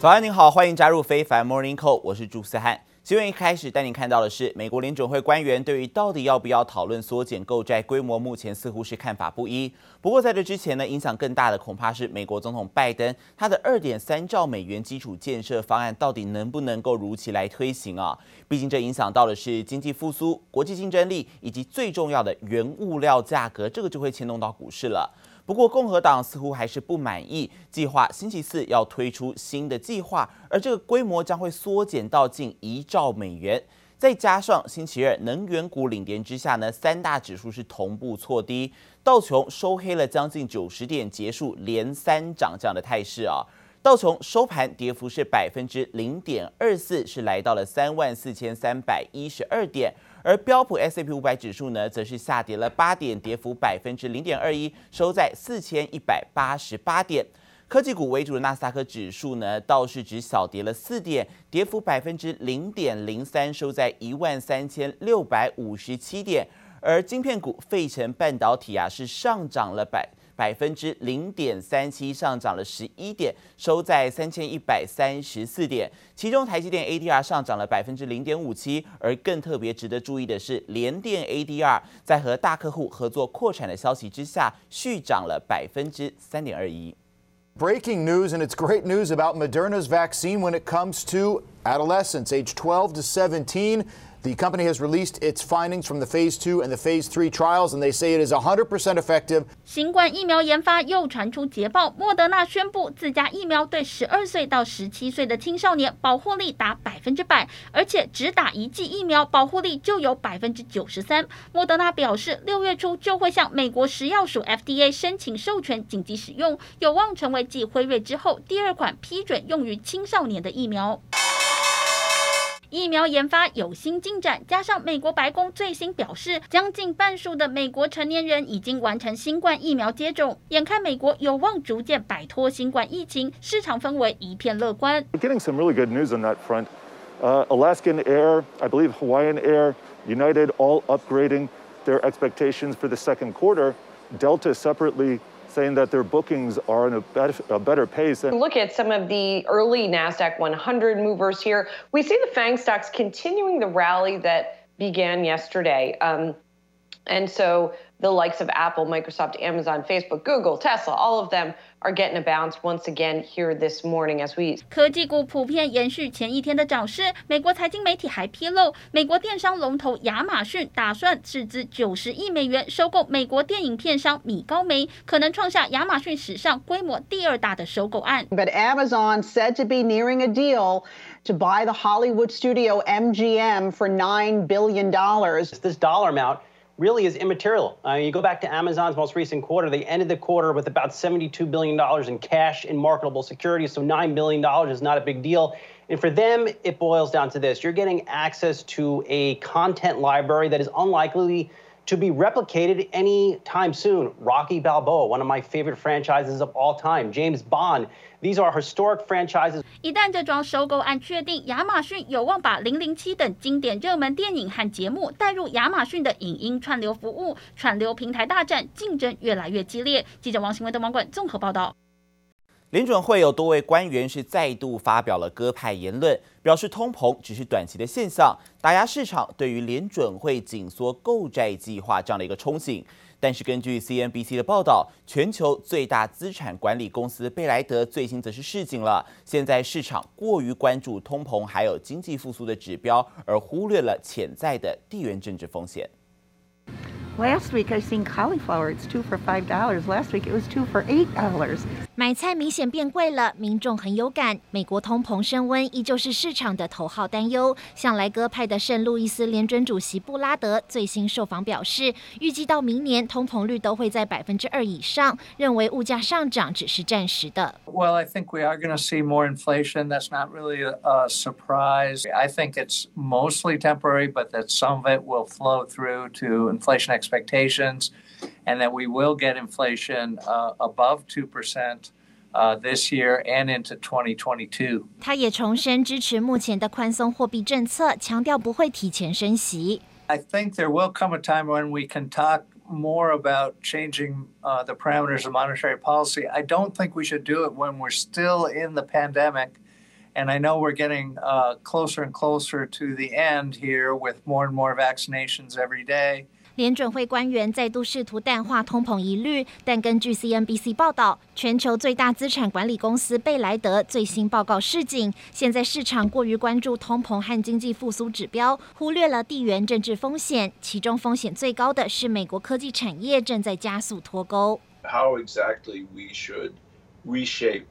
早安，您好，欢迎加入非凡 Morning Call，我是朱思翰。新闻一开始带您看到的是，美国联准会官员对于到底要不要讨论缩减购债规模，目前似乎是看法不一。不过在这之前呢，影响更大的恐怕是美国总统拜登，他的二点三兆美元基础建设方案到底能不能够如期来推行啊？毕竟这影响到的是经济复苏、国际竞争力以及最重要的原物料价格，这个就会牵动到股市了。不过，共和党似乎还是不满意，计划星期四要推出新的计划，而这个规模将会缩减到近一兆美元。再加上星期二能源股领跌之下呢，三大指数是同步挫低，道琼收黑了将近九十点，结束连三涨这样的态势啊。道琼收盘跌幅是百分之零点二四，是来到了三万四千三百一十二点。而标普 S&P 五百指数呢，则是下跌了八点，跌幅百分之零点二一，收在四千一百八十八点。科技股为主的纳斯达克指数呢，倒是只小跌了四点，跌幅百分之零点零三，收在一万三千六百五十七点。而晶片股费城半导体啊，是上涨了百。百分之零点三七，上涨了十一点，收在三千一百三十四点。其中台积电 ADR 上涨了百分之零点五七，而更特别值得注意的是，联电 ADR 在和大客户合作扩产的消息之下，续涨了百分之三点二一。Breaking news, and it's great news about Moderna's vaccine when it comes to adolescents, age 12 to 17. The company has released its findings from the phase two and the phase three trials, and they say it is 100% effective. 新冠疫苗研发又传出捷报，莫德纳宣布自家疫苗对十二岁到十七岁的青少年保护力达百分之百，而且只打一剂疫苗，保护力就有百分之九十三。莫德纳表示，六月初就会向美国食药署 FDA 申请授权紧急使用，有望成为继辉瑞之后第二款批准用于青少年的疫苗。疫苗研发有新进展，加上美国白宫最新表示，将近半数的美国成年人已经完成新冠疫苗接种，眼看美国有望逐渐摆脱新冠疫情，市场氛围一片乐观。Getting some really good news on that front. Uh, Alaskan Air, I believe Hawaiian Air, United, all upgrading their expectations for the second quarter. Delta separately. Saying that their bookings are in a better, a better pace. Look at some of the early NASDAQ 100 movers here. We see the FANG stocks continuing the rally that began yesterday. Um, and so the likes of Apple, Microsoft, Amazon, Facebook, Google, Tesla, all of them are getting a bounce once again here this morning as we 科技股普遍延续前一天的涨势。美国财经媒体还披露，美国电商龙头亚马逊打算斥资九十亿美元收购美国电影片商米高梅，可能创下亚马逊史上规模第二大的收购案。But Amazon said to be nearing a deal to buy the Hollywood studio MGM for nine billion dollars. This dollar amount really is immaterial. Uh, you go back to Amazon's most recent quarter, they ended the quarter with about $72 billion in cash in marketable securities, so $9 billion is not a big deal. And for them, it boils down to this. You're getting access to a content library that is unlikely to be replicated anytime soon. Rocky Balboa, one of my favorite franchises of all time. James Bond. These are historic franchises. 一旦这桩收购案确定，亚马逊有望把《零零七》等经典热门电影和节目带入亚马逊的影音串流服务，串流平台大战竞争越来越激烈。记者王新文的网管综合报道。联准会有多位官员是再度发表了鸽派言论，表示通膨只是短期的现象，打压市场对于联准会紧缩购债计划这样的一个憧憬。但是根据 CNBC 的报道，全球最大资产管理公司贝莱德最新则是示警了，现在市场过于关注通膨还有经济复苏的指标，而忽略了潜在的地缘政治风险。Last week I seen cauliflower. It's two for five dollars. Last week it was two for eight dollars. 买菜明显变贵了，民众很有感。美国通膨升温依旧是市场的头号担忧。向来鸽派的圣路易斯联准主席布拉德最新受访表示，预计到明年通膨率都会在百分之二以上，认为物价上涨只是暂时的。Well, I think we are going to see more inflation. That's not really a, a surprise. I think it's mostly temporary, but that some of it will flow through to inflation expectations. And that we will get inflation above two percent this year and into 2022. 他也重申支持目前的宽松货币政策，强调不会提前升息。I think there will come a time when we can talk more about changing the parameters of monetary policy. I don't think we should do it when we're still in the pandemic. And I know we're getting uh, closer and closer to the end here with more and more vaccinations every day. 联准会官员再度试图淡化通膨疑虑，但根据 CNBC 报道，全球最大资产管理公司贝莱德最新报告示警，现在市场过于关注通膨和经济复苏指标，忽略了地缘政治风险，其中风险最高的是美国科技产业正在加速脱钩。How exactly we should reshape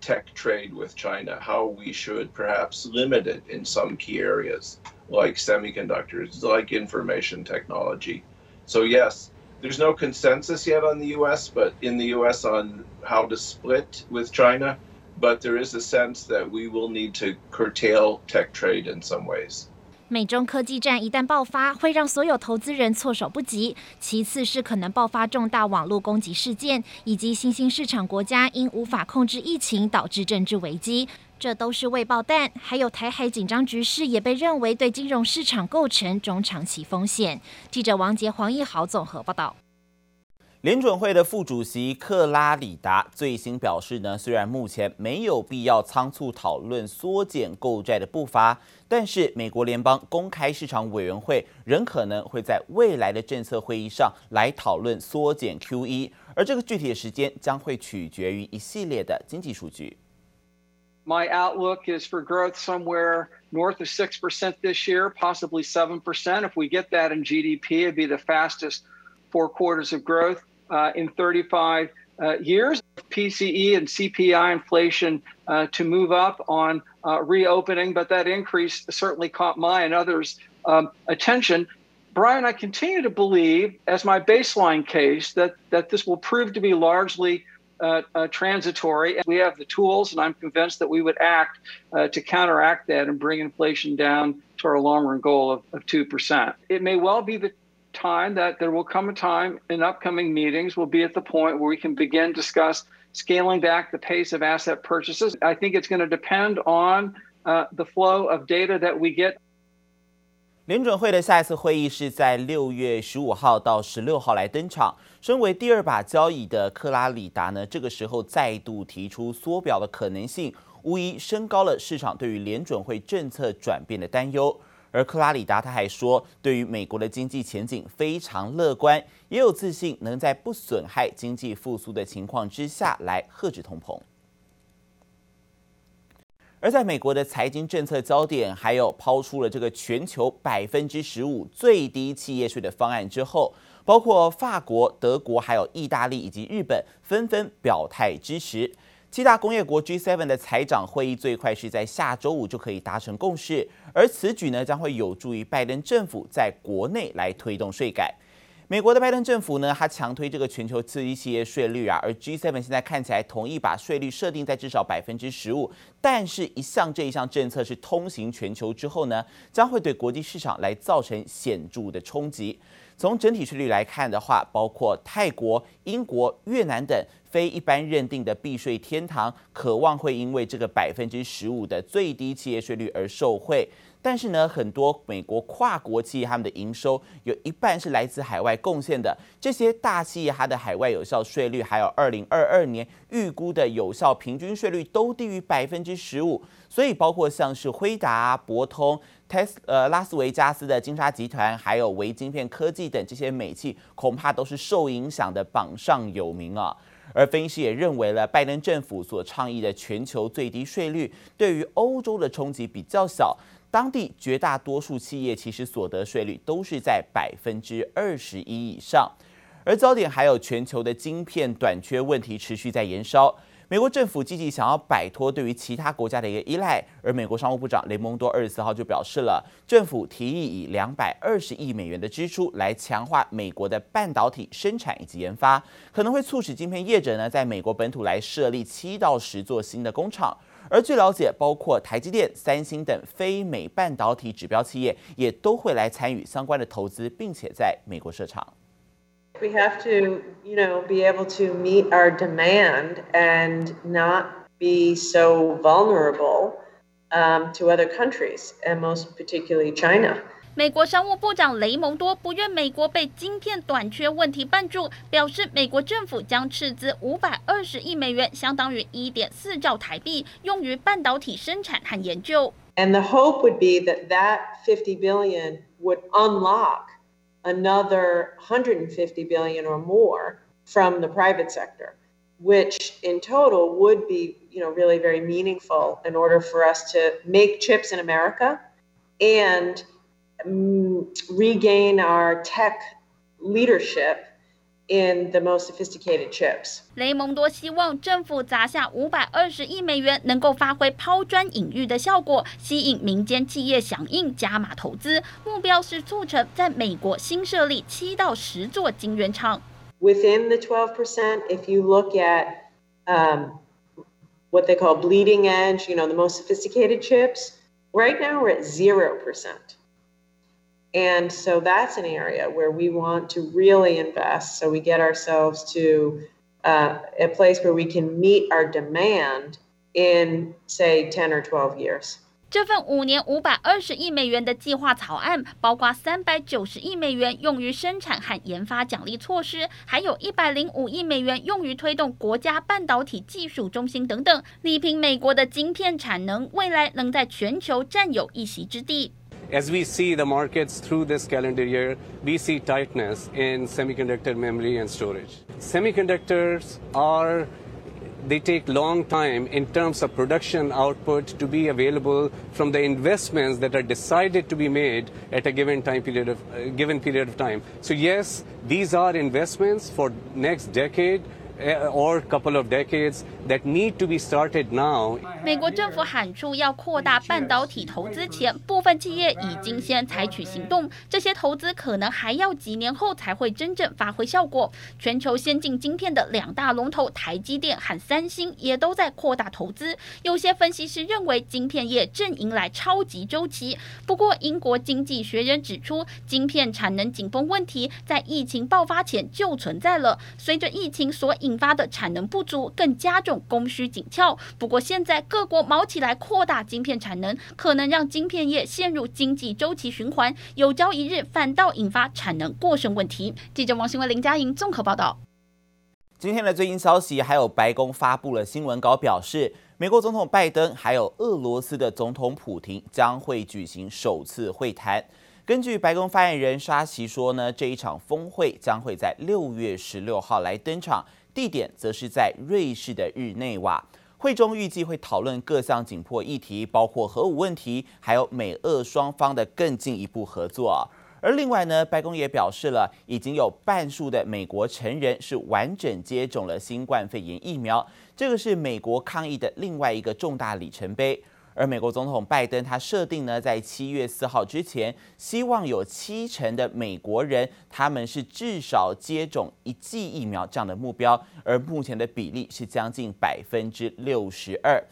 tech trade with China? How we should perhaps limit it in some key areas? like semiconductors, like information technology. So, yes, there's no consensus yet on the US, but in the US on how to split with China. But there is a sense that we will need to curtail tech trade in some ways. 美中科技战一旦爆发，会让所有投资人措手不及。其次是可能爆发重大网络攻击事件，以及新兴市场国家因无法控制疫情导致政治危机。 这都是未爆弹，还有台海紧张局势也被认为对金融市场构成中长期风险。记者王杰、黄奕豪综合报道。联准会的副主席克拉里达最新表示呢，虽然目前没有必要仓促讨论缩减购债的步伐，但是美国联邦公开市场委员会仍可能会在未来的政策会议上来讨论缩减 QE，而这个具体的时间将会取决于一系列的经济数据。My outlook is for growth somewhere north of 6% this year, possibly 7%. If we get that in GDP, it'd be the fastest four quarters of growth uh, in 35 uh, years. PCE and CPI inflation uh, to move up on uh, reopening, but that increase certainly caught my and others' um, attention. Brian, I continue to believe, as my baseline case, that, that this will prove to be largely uh, uh, transitory. We have the tools, and I'm convinced that we would act uh, to counteract that and bring inflation down to our long run goal of, of 2%. It may well be the time that there will come a time in upcoming meetings we'll be at the point where we can begin discuss scaling back the pace of asset purchases. I think it's going to depend on uh, the flow of data that we get 联准会的下一次会议是在六月十五号到十六号来登场。身为第二把交椅的克拉里达呢，这个时候再度提出缩表的可能性，无疑升高了市场对于联准会政策转变的担忧。而克拉里达他还说，对于美国的经济前景非常乐观，也有自信能在不损害经济复苏的情况之下来遏制通膨。而在美国的财经政策焦点，还有抛出了这个全球百分之十五最低企业税的方案之后，包括法国、德国、还有意大利以及日本纷纷表态支持。七大工业国 G7 的财长会议最快是在下周五就可以达成共识，而此举呢将会有助于拜登政府在国内来推动税改。美国的拜登政府呢，他强推这个全球刺激企业税率啊，而 G7 现在看起来同意把税率设定在至少百分之十五，但是一项这一项政策是通行全球之后呢，将会对国际市场来造成显著的冲击。从整体税率来看的话，包括泰国、英国、越南等非一般认定的避税天堂，渴望会因为这个百分之十五的最低企业税率而受惠。但是呢，很多美国跨国企业他们的营收有一半是来自海外贡献的。这些大企业它的海外有效税率，还有二零二二年预估的有效平均税率都低于百分之十五。所以，包括像是辉达、博通、特斯呃拉斯维加斯的金沙集团，还有微晶片科技等这些美企，恐怕都是受影响的榜上有名啊。而分析也认为了，拜登政府所倡议的全球最低税率，对于欧洲的冲击比较小。当地绝大多数企业其实所得税率都是在百分之二十一以上，而焦点还有全球的晶片短缺问题持续在延烧。美国政府积极想要摆脱对于其他国家的一个依赖，而美国商务部长雷蒙多二十四号就表示了，政府提议以两百二十亿美元的支出来强化美国的半导体生产以及研发，可能会促使晶片业者呢在美国本土来设立七到十座新的工厂。而据了解，包括台积电、三星等非美半导体指标企业也都会来参与相关的投资，并且在美国设厂。We have to, you know, be able to meet our demand and not be so vulnerable um, to other countries, and most particularly China. 美国商务部长雷蒙多不愿美国被晶片短缺问题绊住，表示美国政府将斥资五百二十亿美元，相当于一点四兆台币，用于半导体生产和研究。And the hope would be that that 50 billion would unlock another 150 billion or more from the private sector, which in total would be, you know, really very meaningful in order for us to make chips in America and um, regain our tech leadership in the most sophisticated chips. 雷蒙多希望政府砸下五百二十亿美元，能够发挥抛砖引玉的效果，吸引民间企业响应加码投资。目标是促成在美国新设立七到十座晶圆厂。Within the 12%, if you look at um, what they call bleeding edge, you know, the most sophisticated chips, right now we're at 0%. And so that's an area where we want to really invest so we get ourselves to uh, a place where we can meet our demand in, say, 10 or 12 years. 这份五年五百二十亿美元的计划草案，包括三百九十亿美元用于生产和研发奖励措施，还有一百零五亿美元用于推动国家半导体技术中心等等，力拼美国的晶片产能未来能在全球占有一席之地。 As we see the markets through this calendar year, we see tightness in semiconductor memory and storage. Semiconductors are they take long time in terms of production output to be available from the investments that are decided to be made at a given time period of uh, given period of time. So yes, these are investments for next decade or couple of decades that need to be started now. 美国政府喊出要扩大半导体投资前，部分企业已经先采取行动。这些投资可能还要几年后才会真正发挥效果。全球先进晶片的两大龙头台积电和三星也都在扩大投资。有些分析师认为，晶片业正迎来超级周期。不过，英国经济学人指出，晶片产能紧绷问题在疫情爆发前就存在了。随着疫情所引引发的产能不足更加重供需紧俏。不过现在各国卯起来扩大晶片产能，可能让晶片业陷入经济周期循环，有朝一日反倒引发产能过剩问题。记者王新文、林佳莹综合报道。今天的最新消息，还有白宫发布了新闻稿，表示美国总统拜登还有俄罗斯的总统普廷将会举行首次会谈。根据白宫发言人沙奇说呢，这一场峰会将会在六月十六号来登场。地点则是在瑞士的日内瓦。会中预计会讨论各项紧迫议题，包括核武问题，还有美俄双方的更进一步合作。而另外呢，白宫也表示了，已经有半数的美国成人是完整接种了新冠肺炎疫苗，这个是美国抗疫的另外一个重大里程碑。而美国总统拜登他设定呢，在七月四号之前，希望有七成的美国人他们是至少接种一剂疫苗这样的目标，而目前的比例是将近百分之六十二。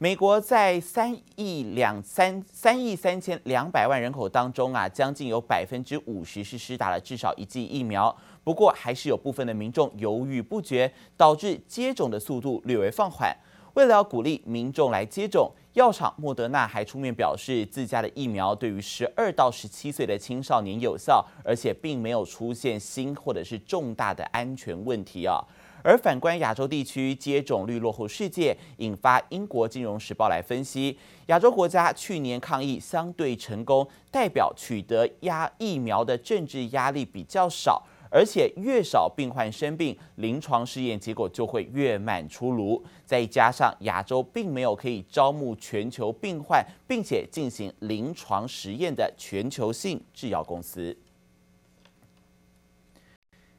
美国在三亿两三三亿三千两百万人口当中啊，将近有百分之五十是施打了至少一剂疫苗，不过还是有部分的民众犹豫不决，导致接种的速度略微放缓。为了要鼓励民众来接种，药厂莫德纳还出面表示，自家的疫苗对于十二到十七岁的青少年有效，而且并没有出现新或者是重大的安全问题啊。而反观亚洲地区接种率落后世界，引发英国金融时报来分析，亚洲国家去年抗疫相对成功，代表取得压疫苗的政治压力比较少。而且越少病患生病，临床试验结果就会越慢出炉。再加上亚洲并没有可以招募全球病患，并且进行临床实验的全球性制药公司。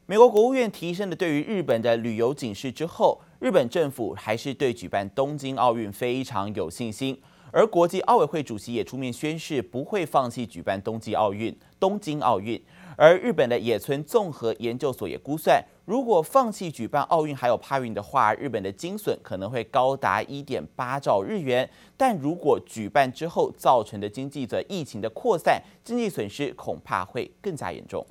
美国国务院提升了对于日本的旅游警示之后，日本政府还是对举办东京奥运非常有信心。而国际奥委会主席也出面宣誓，不会放弃举办冬季奥运、东京奥运。而日本的野村综合研究所也估算，如果放弃举办奥运还有帕运的话，日本的经损可能会高达一点八兆日元。但如果举办之后造成的经济则疫情的扩散，经济损失恐怕会更加严重。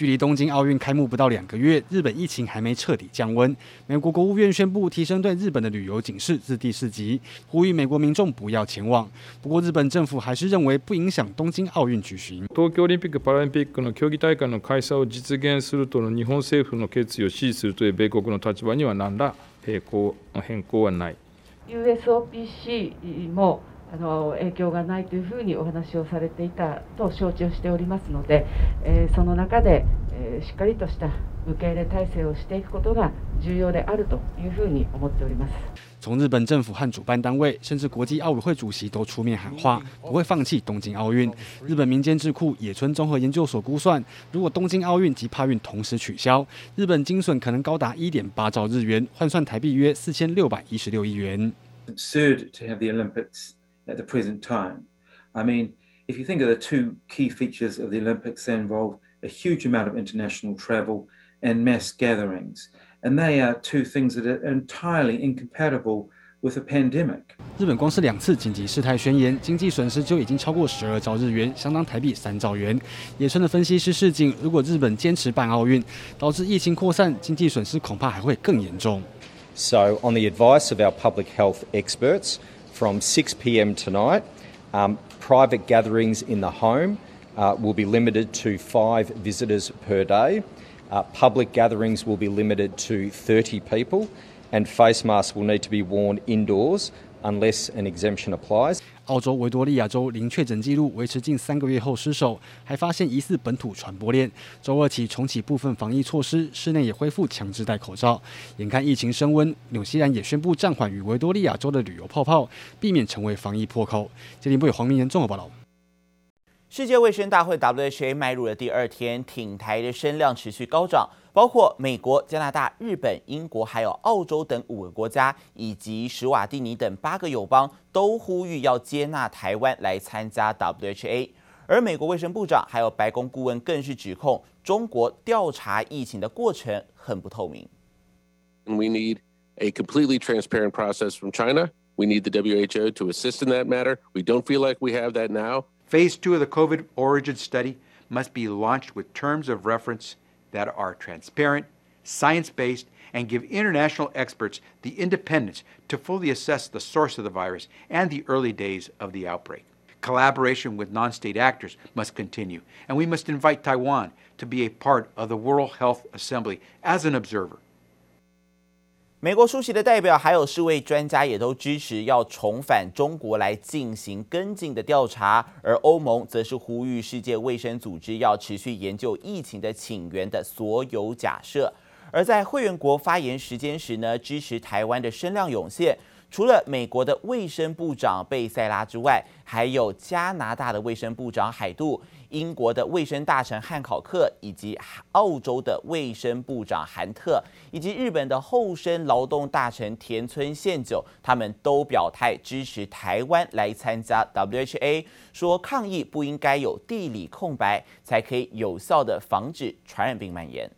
距离东京奥运开幕不到两个月，日本疫情还没彻底降温。美国国务院宣布提升对日本的旅游警示至第四级，呼吁美国民众不要前往。不过，日本政府还是认为不影响东京奥运举行。东京オリンピック・パラリンピックの竞技大会の开催を実现するとの日本政府の决意を支持するという米国の立场には何ら変更変更はない。USOPC も あの影响がないというふうにお话をされていたと承知をしておりますので、えー、その中で、えー、しっかりとした受け入れ体制をしていくことが重要であるというふうに思っております。从日本政府和主办单位，甚至国际奥委会主席都出面喊话，不会放弃东京奥运。日本民间智库野村综合研究所估算，如果东京奥运及帕运同时取消，日本经损可能高达一点八兆日元，换算台币约四千六百一十六亿元。at the present time. I mean, if you think of the two key features of the Olympics, they involve a huge amount of international travel and mass gatherings. And they are two things that are entirely incompatible with a pandemic. 日本光是两次紧急事态宣言，经济损失就已经超过十二兆日元，相当台币三兆元。野村的分析师示警，如果日本坚持办奥运，导致疫情扩散，经济损失恐怕还会更严重。So, on the advice of our public health experts, from 6 p.m. tonight. Um, private gatherings in the home uh, will be limited to five visitors per day. Uh, public gatherings will be limited to 30 people, and face masks will need to be worn indoors unless an exemption applies. 澳洲维多利亚州零确诊记录维持近三个月后失守，还发现疑似本土传播链。周二起重启部分防疫措施，室内也恢复强制戴口罩。眼看疫情升温，纽西兰也宣布暂缓与维多利亚州的旅游泡泡，避免成为防疫破口。接连部有黄明仁综合报道。世界卫生大会 （WHA） 迈入了第二天，挺台的声量持续高涨，包括美国、加拿大、日本、英国，还有澳洲等五个国家，以及史瓦蒂尼等八个友邦，都呼吁要接纳台湾来参加 WHA。而美国卫生部长还有白宫顾问更是指控中国调查疫情的过程很不透明。We need a completely transparent process from China. We need the WHO to assist in that matter. We don't feel like we have that now. Phase two of the COVID origin study must be launched with terms of reference that are transparent, science based, and give international experts the independence to fully assess the source of the virus and the early days of the outbreak. Collaboration with non state actors must continue, and we must invite Taiwan to be a part of the World Health Assembly as an observer. 美国出席的代表还有世卫专家也都支持要重返中国来进行跟进的调查，而欧盟则是呼吁世界卫生组织要持续研究疫情的起源的所有假设。而在会员国发言时间时呢，支持台湾的声量涌现，除了美国的卫生部长贝塞拉之外，还有加拿大的卫生部长海杜。英国的卫生大臣汉考克，以及澳洲的卫生部长韩特，以及日本的厚生劳动大臣田村宪久，他们都表态支持台湾来参加 WHA，说抗疫不应该有地理空白，才可以有效的防止传染病蔓延。